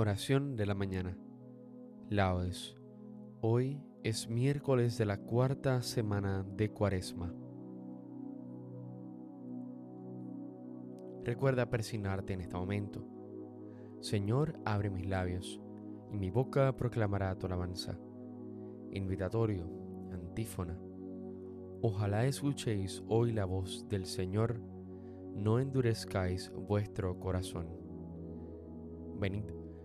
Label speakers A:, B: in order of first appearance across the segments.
A: Oración de la mañana. Laudes. Hoy es miércoles de la cuarta semana de Cuaresma. Recuerda persignarte en este momento. Señor, abre mis labios, y mi boca proclamará tu alabanza. Invitatorio, antífona. Ojalá escuchéis hoy la voz del Señor, no endurezcáis vuestro corazón. Venid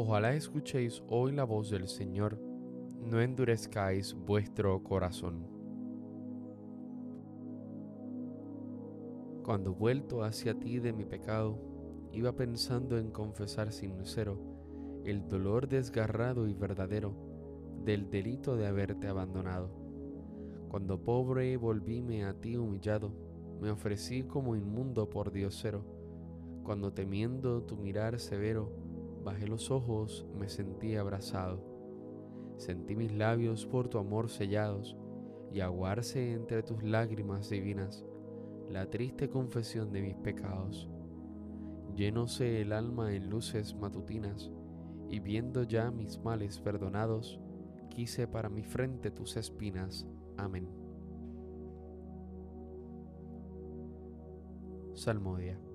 A: Ojalá escuchéis hoy la voz del Señor, no endurezcáis vuestro corazón. Cuando vuelto hacia ti de mi pecado, iba pensando en confesar sincero el dolor desgarrado y verdadero del delito de haberte abandonado. Cuando pobre volvíme a ti humillado, me ofrecí como inmundo por diosero, cuando temiendo tu mirar severo, Bajé los ojos, me sentí abrazado. Sentí mis labios por tu amor sellados y aguarse entre tus lágrimas divinas la triste confesión de mis pecados. Llenóse el alma en luces matutinas y viendo ya mis males perdonados, quise para mi frente tus espinas. Amén. Salmodia.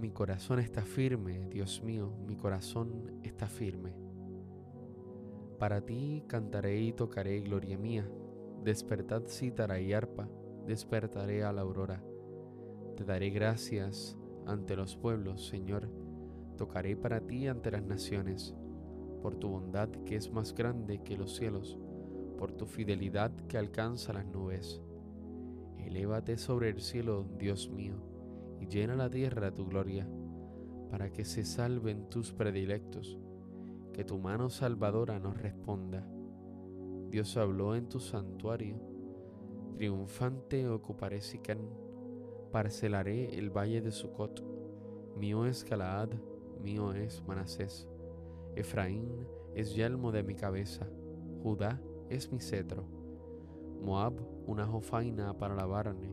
A: Mi corazón está firme, Dios mío, mi corazón está firme. Para ti cantaré y tocaré gloria mía. Despertad cítara y arpa, despertaré a la aurora. Te daré gracias ante los pueblos, Señor. Tocaré para ti ante las naciones, por tu bondad que es más grande que los cielos, por tu fidelidad que alcanza las nubes. Elévate sobre el cielo, Dios mío y llena la tierra tu gloria, para que se salven tus predilectos, que tu mano salvadora nos responda. Dios habló en tu santuario, triunfante ocuparé Siquén, parcelaré el valle de Sucot, mío es Galaad, mío es Manasés, Efraín es yelmo de mi cabeza, Judá es mi cetro, Moab una jofaina para lavarme,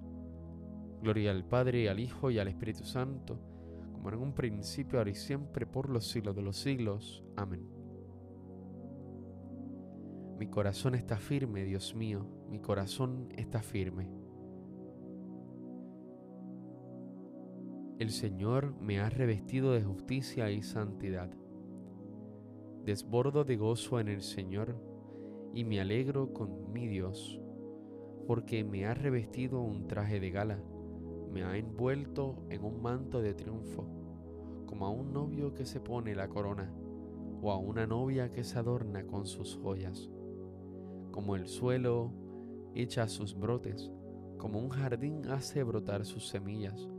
A: Gloria al Padre, al Hijo y al Espíritu Santo, como en un principio, ahora y siempre, por los siglos de los siglos. Amén. Mi corazón está firme, Dios mío, mi corazón está firme. El Señor me ha revestido de justicia y santidad. Desbordo de gozo en el Señor y me alegro con mi Dios, porque me ha revestido un traje de gala, me ha envuelto en un manto de triunfo, como a un novio que se pone la corona, o a una novia que se adorna con sus joyas. Como el suelo echa sus brotes, como un jardín hace brotar sus semillas,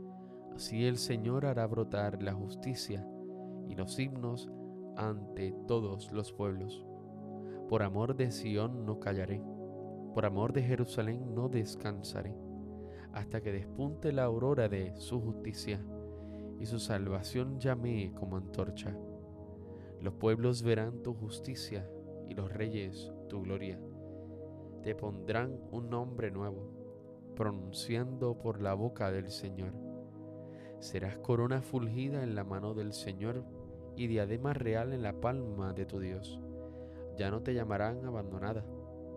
A: Así el Señor hará brotar la justicia y los himnos ante todos los pueblos. Por amor de Sión no callaré, por amor de Jerusalén no descansaré, hasta que despunte la aurora de su justicia y su salvación llame como antorcha. Los pueblos verán tu justicia y los reyes tu gloria. Te pondrán un nombre nuevo, pronunciando por la boca del Señor Serás corona fulgida en la mano del Señor y diadema real en la palma de tu Dios. Ya no te llamarán abandonada,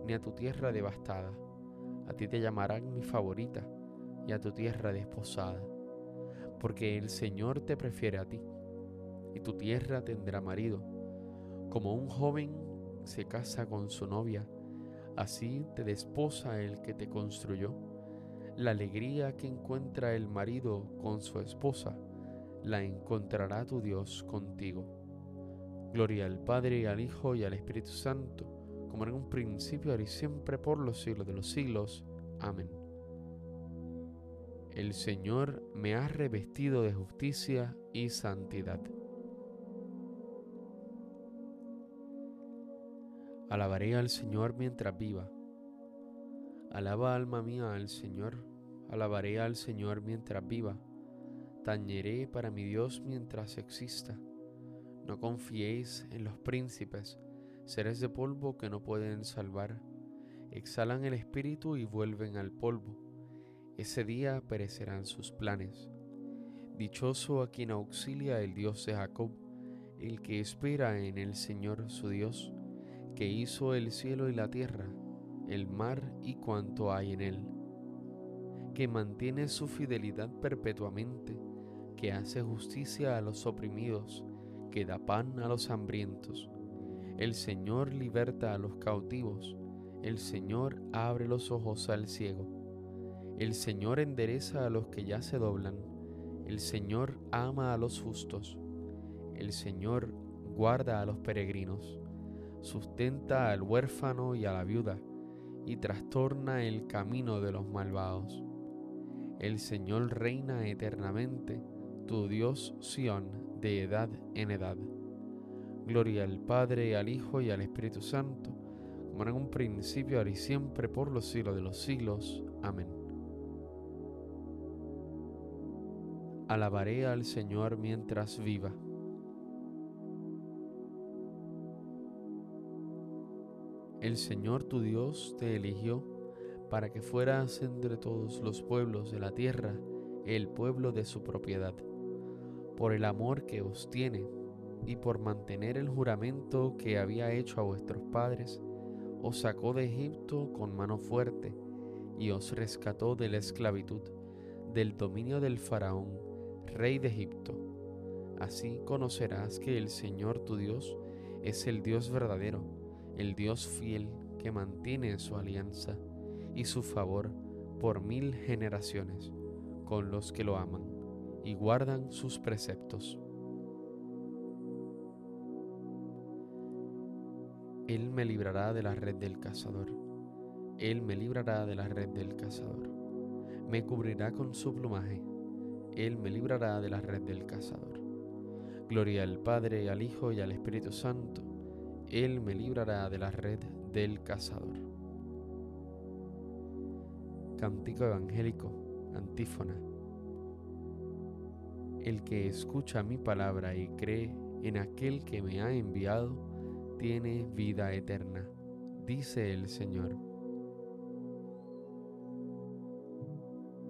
A: ni a tu tierra devastada. A ti te llamarán mi favorita y a tu tierra desposada. Porque el Señor te prefiere a ti, y tu tierra tendrá marido. Como un joven se casa con su novia, así te desposa el que te construyó la alegría que encuentra el marido con su esposa, la encontrará tu Dios contigo. Gloria al Padre, al Hijo y al Espíritu Santo, como en un principio, ahora y siempre, por los siglos de los siglos. Amén. El Señor me ha revestido de justicia y santidad. Alabaré al Señor mientras viva Alaba alma mía al Señor, alabaré al Señor mientras viva, tañeré para mi Dios mientras exista. No confiéis en los príncipes, seres de polvo que no pueden salvar, exhalan el espíritu y vuelven al polvo. Ese día perecerán sus planes. Dichoso a quien auxilia el Dios de Jacob, el que espera en el Señor su Dios, que hizo el cielo y la tierra el mar y cuanto hay en él, que mantiene su fidelidad perpetuamente, que hace justicia a los oprimidos, que da pan a los hambrientos. El Señor liberta a los cautivos, el Señor abre los ojos al ciego, el Señor endereza a los que ya se doblan, el Señor ama a los justos, el Señor guarda a los peregrinos, sustenta al huérfano y a la viuda, y trastorna el camino de los malvados. El Señor reina eternamente, tu Dios Sión, de edad en edad. Gloria al Padre, al Hijo y al Espíritu Santo, como en un principio, ahora y siempre, por los siglos de los siglos. Amén. Alabaré al Señor mientras viva. El Señor tu Dios te eligió para que fueras entre todos los pueblos de la tierra el pueblo de su propiedad, por el amor que os tiene y por mantener el juramento que había hecho a vuestros padres, os sacó de Egipto con mano fuerte y os rescató de la esclavitud, del dominio del faraón, rey de Egipto. Así conocerás que el Señor tu Dios es el Dios verdadero el Dios fiel que mantiene su alianza y su favor por mil generaciones con los que lo aman y guardan sus preceptos. Él me librará de la red del cazador. Él me librará de la red del cazador. Me cubrirá con su plumaje. Él me librará de la red del cazador. Gloria al Padre, al Hijo y al Espíritu Santo él me librará de la red del cazador. Cántico evangélico, antífona. El que escucha mi palabra y cree en aquel que me ha enviado, tiene vida eterna, dice el Señor.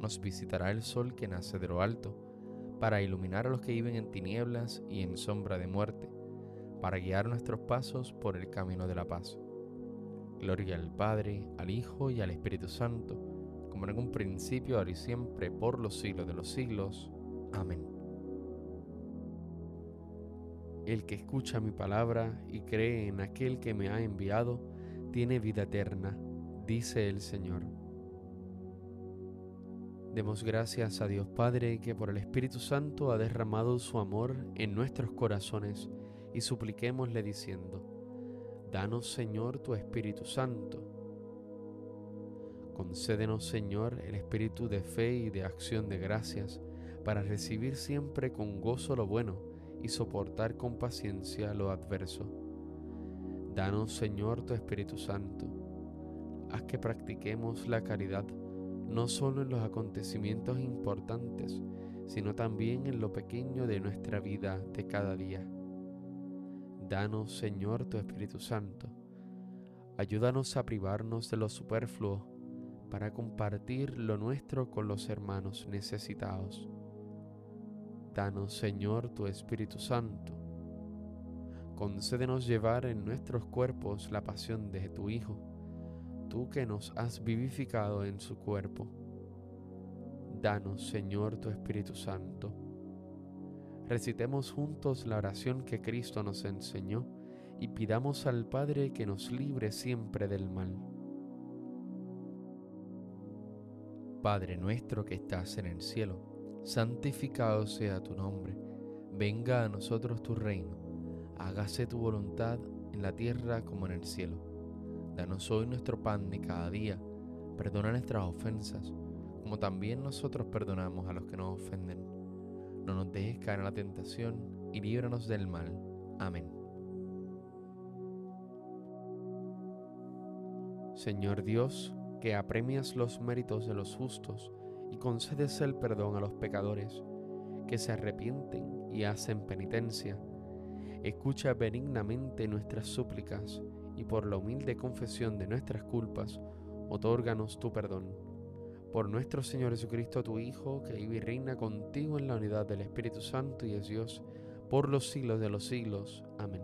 A: nos visitará el sol que nace de lo alto, para iluminar a los que viven en tinieblas y en sombra de muerte, para guiar nuestros pasos por el camino de la paz. Gloria al Padre, al Hijo y al Espíritu Santo, como en un principio, ahora y siempre, por los siglos de los siglos. Amén. El que escucha mi palabra y cree en aquel que me ha enviado, tiene vida eterna, dice el Señor. Demos gracias a Dios Padre que por el Espíritu Santo ha derramado su amor en nuestros corazones y supliquémosle diciendo, Danos Señor tu Espíritu Santo. Concédenos Señor el espíritu de fe y de acción de gracias para recibir siempre con gozo lo bueno y soportar con paciencia lo adverso. Danos Señor tu Espíritu Santo. Haz que practiquemos la caridad no solo en los acontecimientos importantes, sino también en lo pequeño de nuestra vida de cada día. Danos, Señor, tu Espíritu Santo. Ayúdanos a privarnos de lo superfluo para compartir lo nuestro con los hermanos necesitados. Danos, Señor, tu Espíritu Santo. Concédenos llevar en nuestros cuerpos la pasión de tu Hijo, tú que nos has vivificado en su cuerpo. Danos, Señor, tu Espíritu Santo recitemos juntos la oración que Cristo nos enseñó y pidamos al Padre que nos libre siempre del mal. Padre nuestro que estás en el cielo, santificado sea tu nombre, venga a nosotros tu reino, hágase tu voluntad en la tierra como en el cielo. Danos hoy nuestro pan de cada día, perdona nuestras ofensas, como también nosotros perdonamos a los que nos ofenden no nos dejes caer en la tentación y líbranos del mal. Amén. Señor Dios, que apremias los méritos de los justos y concedes el perdón a los pecadores que se arrepienten y hacen penitencia, escucha benignamente nuestras súplicas y por la humilde confesión de nuestras culpas, otórganos tu perdón por nuestro Señor Jesucristo, tu Hijo, que vive y reina contigo en la unidad del Espíritu Santo y es Dios, por los siglos de los siglos. Amén.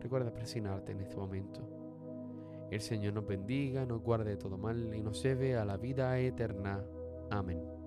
A: Recuerda presionarte en este momento. El Señor nos bendiga, nos guarde de todo mal y nos lleve a la vida eterna. Amén.